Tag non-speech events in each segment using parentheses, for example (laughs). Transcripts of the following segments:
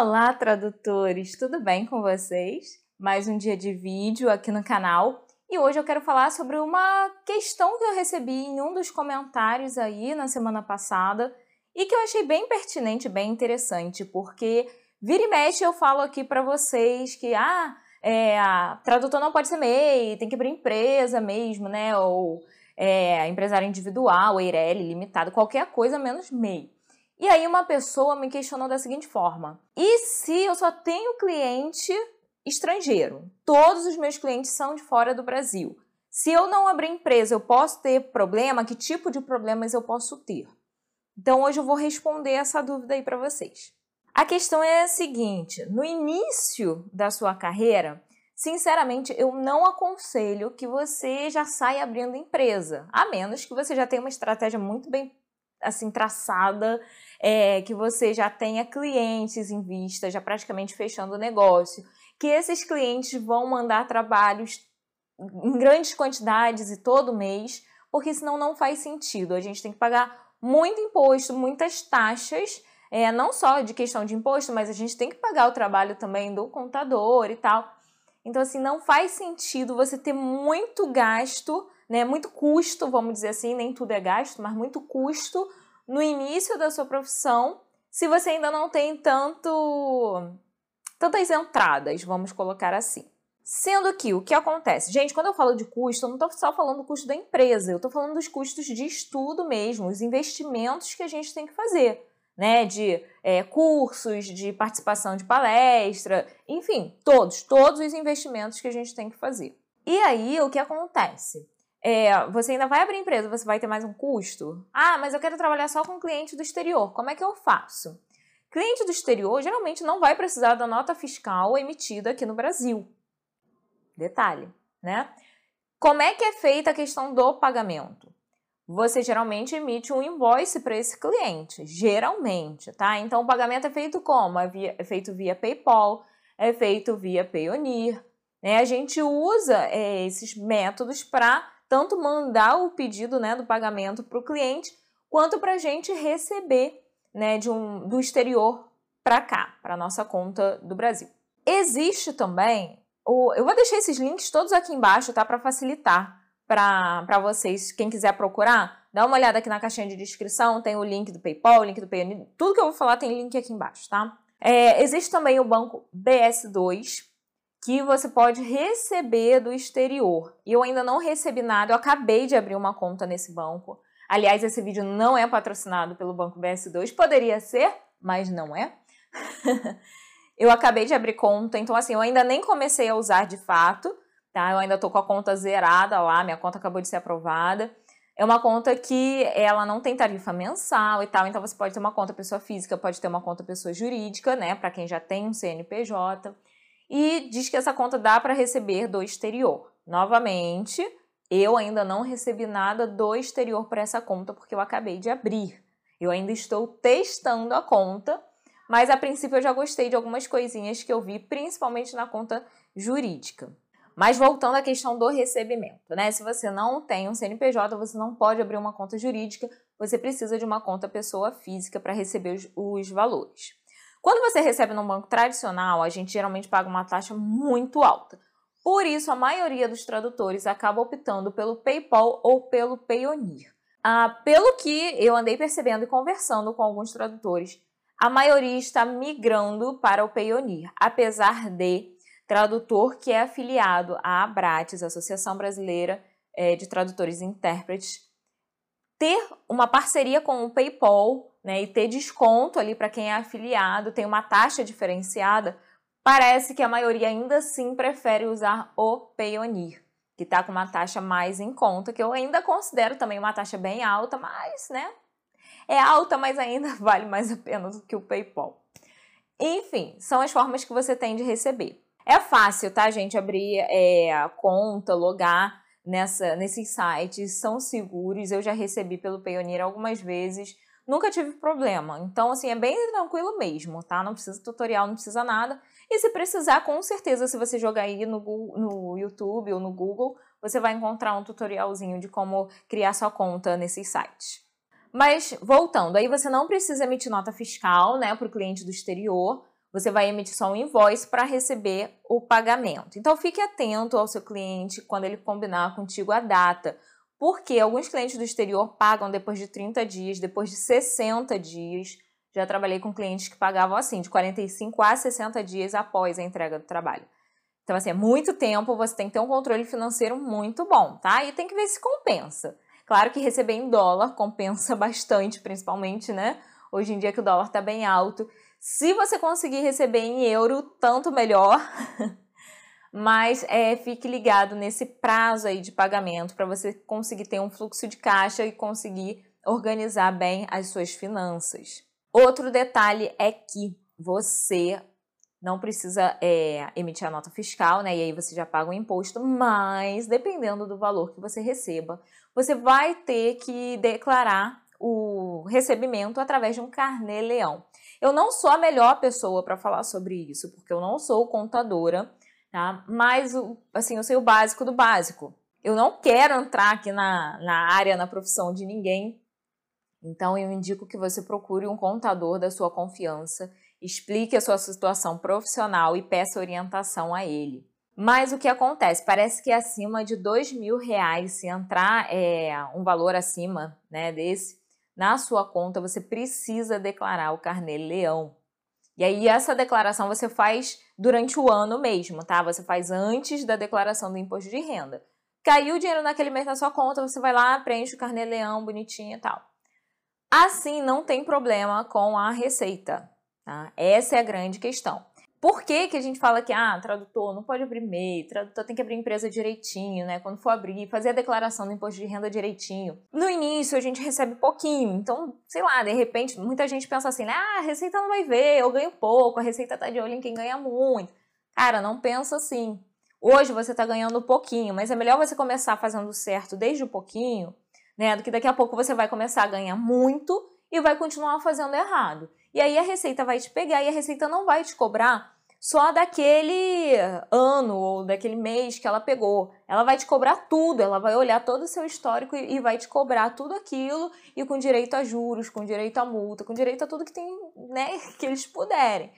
Olá, tradutores! Tudo bem com vocês? Mais um dia de vídeo aqui no canal. E hoje eu quero falar sobre uma questão que eu recebi em um dos comentários aí na semana passada e que eu achei bem pertinente, bem interessante, porque vira e mexe eu falo aqui para vocês que, ah, é, a tradutor não pode ser MEI, tem que abrir empresa mesmo, né? Ou é, empresário individual, EIRELI, limitado, qualquer coisa menos MEI. E aí uma pessoa me questionou da seguinte forma: e se eu só tenho cliente estrangeiro? Todos os meus clientes são de fora do Brasil. Se eu não abrir empresa, eu posso ter problema? Que tipo de problemas eu posso ter? Então hoje eu vou responder essa dúvida aí para vocês. A questão é a seguinte: no início da sua carreira, sinceramente, eu não aconselho que você já saia abrindo empresa, a menos que você já tenha uma estratégia muito bem assim traçada, é, que você já tenha clientes em vista, já praticamente fechando o negócio, que esses clientes vão mandar trabalhos em grandes quantidades e todo mês, porque senão não faz sentido. A gente tem que pagar muito imposto, muitas taxas, é, não só de questão de imposto, mas a gente tem que pagar o trabalho também do contador e tal. Então, assim, não faz sentido você ter muito gasto, né, muito custo, vamos dizer assim, nem tudo é gasto, mas muito custo no início da sua profissão, se você ainda não tem tanto tantas entradas, vamos colocar assim. Sendo que o que acontece? Gente, quando eu falo de custo, eu não estou só falando do custo da empresa, eu estou falando dos custos de estudo mesmo, os investimentos que a gente tem que fazer, né? De é, cursos, de participação de palestra, enfim, todos, todos os investimentos que a gente tem que fazer. E aí, o que acontece? É, você ainda vai abrir empresa, você vai ter mais um custo? Ah, mas eu quero trabalhar só com cliente do exterior, como é que eu faço? Cliente do exterior geralmente não vai precisar da nota fiscal emitida aqui no Brasil. Detalhe, né? Como é que é feita a questão do pagamento? Você geralmente emite um invoice para esse cliente, geralmente, tá? Então o pagamento é feito como? É, via, é feito via PayPal, é feito via Payoneer, né? A gente usa é, esses métodos para tanto mandar o pedido né, do pagamento para o cliente, quanto para a gente receber né, de um, do exterior para cá, para nossa conta do Brasil. Existe também o, eu vou deixar esses links todos aqui embaixo, tá? Para facilitar para vocês, quem quiser procurar, dá uma olhada aqui na caixinha de descrição, tem o link do PayPal, o link do Payoneer, tudo que eu vou falar tem link aqui embaixo, tá? É, existe também o banco BS2, que você pode receber do exterior. E eu ainda não recebi nada, eu acabei de abrir uma conta nesse banco. Aliás, esse vídeo não é patrocinado pelo Banco BS2, poderia ser, mas não é. (laughs) Eu acabei de abrir conta, então assim, eu ainda nem comecei a usar de fato, tá? Eu ainda tô com a conta zerada lá, minha conta acabou de ser aprovada. É uma conta que ela não tem tarifa mensal e tal, então você pode ter uma conta pessoa física, pode ter uma conta pessoa jurídica, né, para quem já tem um CNPJ. E diz que essa conta dá para receber do exterior. Novamente, eu ainda não recebi nada do exterior para essa conta porque eu acabei de abrir. Eu ainda estou testando a conta mas a princípio eu já gostei de algumas coisinhas que eu vi, principalmente na conta jurídica. Mas voltando à questão do recebimento, né? Se você não tem um CNPJ, você não pode abrir uma conta jurídica, você precisa de uma conta pessoa física para receber os, os valores. Quando você recebe num banco tradicional, a gente geralmente paga uma taxa muito alta. Por isso, a maioria dos tradutores acaba optando pelo PayPal ou pelo Payoneer. Ah, pelo que eu andei percebendo e conversando com alguns tradutores, a maioria está migrando para o Payoneer, apesar de tradutor que é afiliado à Abrates, Associação Brasileira é, de Tradutores e Intérpretes, ter uma parceria com o PayPal né, e ter desconto ali para quem é afiliado, tem uma taxa diferenciada, parece que a maioria ainda assim prefere usar o Payoneer, que está com uma taxa mais em conta, que eu ainda considero também uma taxa bem alta, mas né, é alta, mas ainda (laughs) vale mais a pena do que o PayPal. Enfim, são as formas que você tem de receber. É fácil, tá, gente, abrir é, a conta, logar nessa, nesses sites, são seguros. Eu já recebi pelo Payoneer algumas vezes, nunca tive problema. Então, assim, é bem tranquilo mesmo, tá? Não precisa tutorial, não precisa nada. E se precisar, com certeza, se você jogar aí no, Google, no YouTube ou no Google, você vai encontrar um tutorialzinho de como criar sua conta nesses sites. Mas, voltando, aí você não precisa emitir nota fiscal né, para o cliente do exterior. Você vai emitir só um invoice para receber o pagamento. Então fique atento ao seu cliente quando ele combinar contigo a data, porque alguns clientes do exterior pagam depois de 30 dias, depois de 60 dias. Já trabalhei com clientes que pagavam assim, de 45 a 60 dias após a entrega do trabalho. Então, assim, é muito tempo, você tem que ter um controle financeiro muito bom, tá? E tem que ver se compensa. Claro que receber em dólar compensa (laughs) bastante, principalmente, né? Hoje em dia que o dólar tá bem alto. Se você conseguir receber em euro, tanto melhor. (laughs) Mas é, fique ligado nesse prazo aí de pagamento para você conseguir ter um fluxo de caixa e conseguir organizar bem as suas finanças. Outro detalhe é que você não precisa é, emitir a nota fiscal, né? E aí você já paga o imposto, mas dependendo do valor que você receba, você vai ter que declarar o recebimento através de um carnê-leão. Eu não sou a melhor pessoa para falar sobre isso, porque eu não sou contadora, tá? Mas, assim, eu sei o básico do básico. Eu não quero entrar aqui na, na área, na profissão de ninguém, então eu indico que você procure um contador da sua confiança, explique a sua situação profissional e peça orientação a ele. Mas o que acontece? Parece que acima de dois mil reais, se entrar é, um valor acima né, desse, na sua conta você precisa declarar o carnê leão. E aí essa declaração você faz durante o ano mesmo, tá? Você faz antes da declaração do imposto de renda. Caiu o dinheiro naquele mês na sua conta, você vai lá, preenche o carnê leão bonitinho e tal. Assim não tem problema com a receita, tá? Essa é a grande questão. Por que, que a gente fala que ah, tradutor não pode abrir MEI, tradutor tem que abrir empresa direitinho, né? Quando for abrir, fazer a declaração do imposto de renda direitinho. No início a gente recebe pouquinho, então, sei lá, de repente, muita gente pensa assim, ah, a Receita não vai ver, eu ganho pouco, a Receita tá de olho em quem ganha muito. Cara, não pensa assim. Hoje você tá ganhando pouquinho, mas é melhor você começar fazendo certo desde o pouquinho, né? Do que daqui a pouco você vai começar a ganhar muito e vai continuar fazendo errado. E aí a Receita vai te pegar e a Receita não vai te cobrar só daquele ano ou daquele mês que ela pegou. Ela vai te cobrar tudo, ela vai olhar todo o seu histórico e, vai te cobrar tudo aquilo e com direito a juros, com direito a multa, com direito a tudo que tem, né, (laughs) que eles puderem.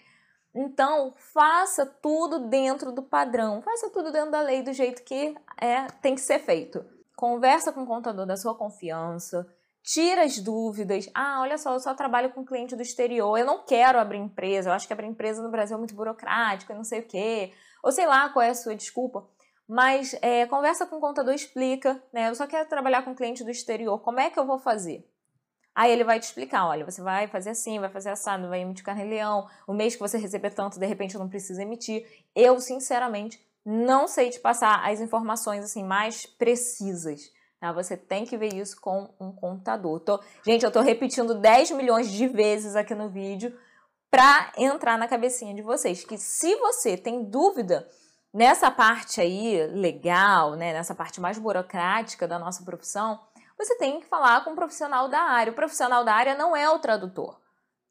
Então, faça tudo dentro do padrão, faça tudo dentro da lei do jeito que é, tem que ser feito. Conversa com o contador da sua confiança, tira as dúvidas. Ah, olha só, eu só trabalho com cliente do exterior, eu não quero abrir empresa, eu acho que abrir empresa no Brasil é muito burocrático, eu não sei o quê. Ou sei lá qual é a sua desculpa. Mas é, conversa com o contador, explica, né? Eu só quero trabalhar com cliente do exterior, como é que eu vou fazer? Aí ele vai te explicar, olha, você vai fazer assim, vai fazer assado, vai emitir carnê-leão, o mês que você receber tanto, de repente não precisa emitir. Eu, sinceramente, não sei te passar as informações assim mais precisas. Tá? Você tem que ver isso com um contador. Tô, gente, eu estou repetindo 10 milhões de vezes aqui no vídeo para entrar na cabecinha de vocês. Que se você tem dúvida nessa parte aí legal, né, nessa parte mais burocrática da nossa profissão, você tem que falar com um profissional da área. O profissional da área não é o tradutor.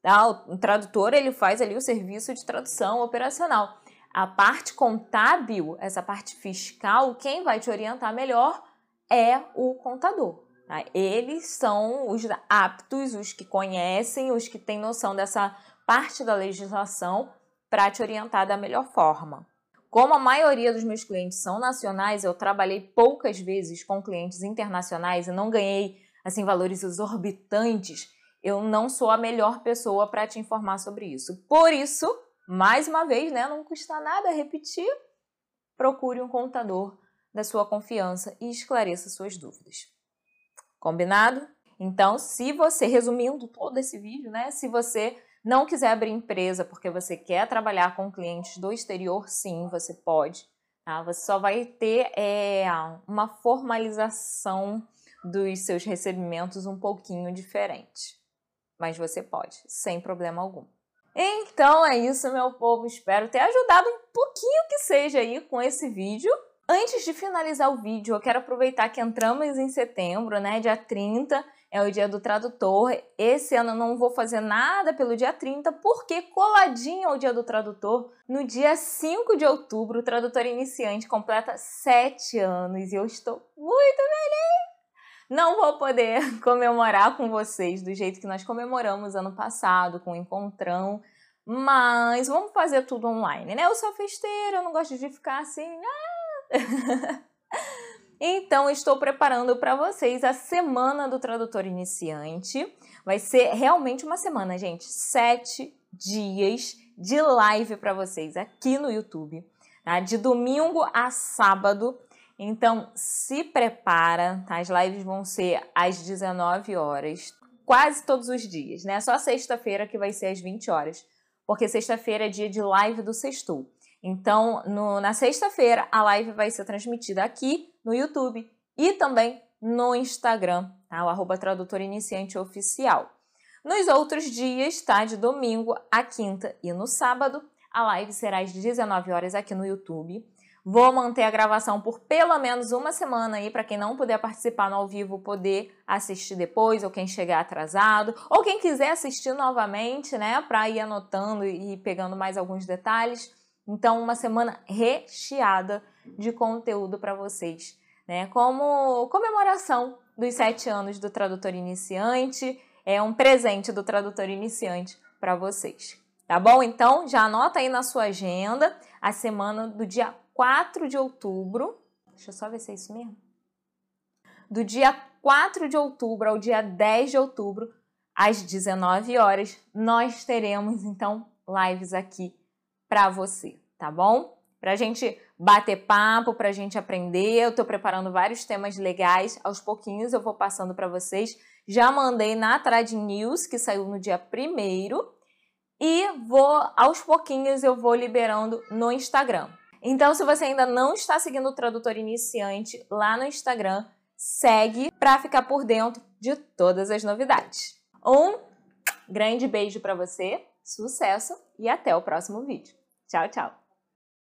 Tá? O tradutor ele faz ali o serviço de tradução operacional. A parte contábil, essa parte fiscal, quem vai te orientar melhor é o contador. Tá? Eles são os aptos, os que conhecem, os que têm noção dessa parte da legislação para te orientar da melhor forma. Como a maioria dos meus clientes são nacionais, eu trabalhei poucas vezes com clientes internacionais e não ganhei assim valores exorbitantes. Eu não sou a melhor pessoa para te informar sobre isso. Por isso, mais uma vez, né, não custa nada repetir, procure um contador da sua confiança e esclareça suas dúvidas. Combinado? Então, se você, resumindo todo esse vídeo, né? Se você não quiser abrir empresa porque você quer trabalhar com clientes do exterior, sim, você pode. Tá? Você só vai ter é, uma formalização dos seus recebimentos um pouquinho diferente. Mas você pode, sem problema algum. Então é isso, meu povo. Espero ter ajudado um pouquinho que seja aí com esse vídeo. Antes de finalizar o vídeo, eu quero aproveitar que entramos em setembro, né? Dia 30 é o dia do tradutor. Esse ano eu não vou fazer nada pelo dia 30, porque coladinho ao dia do tradutor, no dia 5 de outubro, o tradutor iniciante completa 7 anos e eu estou muito feliz! Não vou poder (laughs) comemorar com vocês do jeito que nós comemoramos ano passado, com o encontrão, Mas vamos fazer tudo online, né? Eu sou festeira, eu não gosto de ficar assim. Ah! (laughs) então, estou preparando para vocês a semana do tradutor iniciante. Vai ser realmente uma semana, gente. Sete dias de live para vocês aqui no YouTube, tá? De domingo a sábado. Então, se prepara, tá? As lives vão ser às 19 horas, quase todos os dias, né? Só sexta-feira que vai ser às 20 horas, porque sexta-feira é dia de live do Sextou. Então, no, na sexta-feira, a live vai ser transmitida aqui no YouTube e também no Instagram, tá? O arroba tradutor iniciante oficial. Nos outros dias, tá? De domingo a quinta e no sábado, a live será às 19 horas aqui no YouTube. Vou manter a gravação por pelo menos uma semana aí para quem não puder participar no ao vivo poder assistir depois ou quem chegar atrasado ou quem quiser assistir novamente, né, para ir anotando e pegando mais alguns detalhes. Então, uma semana recheada de conteúdo para vocês, né? Como comemoração dos sete anos do tradutor iniciante é um presente do tradutor iniciante para vocês. Tá bom? Então, já anota aí na sua agenda a semana do dia 4 de outubro. Deixa eu só ver se é isso mesmo. Do dia 4 de outubro ao dia 10 de outubro, às 19 horas, nós teremos então lives aqui para você, tá bom? Pra gente bater papo, pra gente aprender. Eu tô preparando vários temas legais, aos pouquinhos eu vou passando para vocês já mandei na Trad News, que saiu no dia 1 e vou aos pouquinhos eu vou liberando no Instagram. Então, se você ainda não está seguindo o Tradutor Iniciante lá no Instagram, segue para ficar por dentro de todas as novidades. Um grande beijo para você, sucesso e até o próximo vídeo. Tchau, tchau!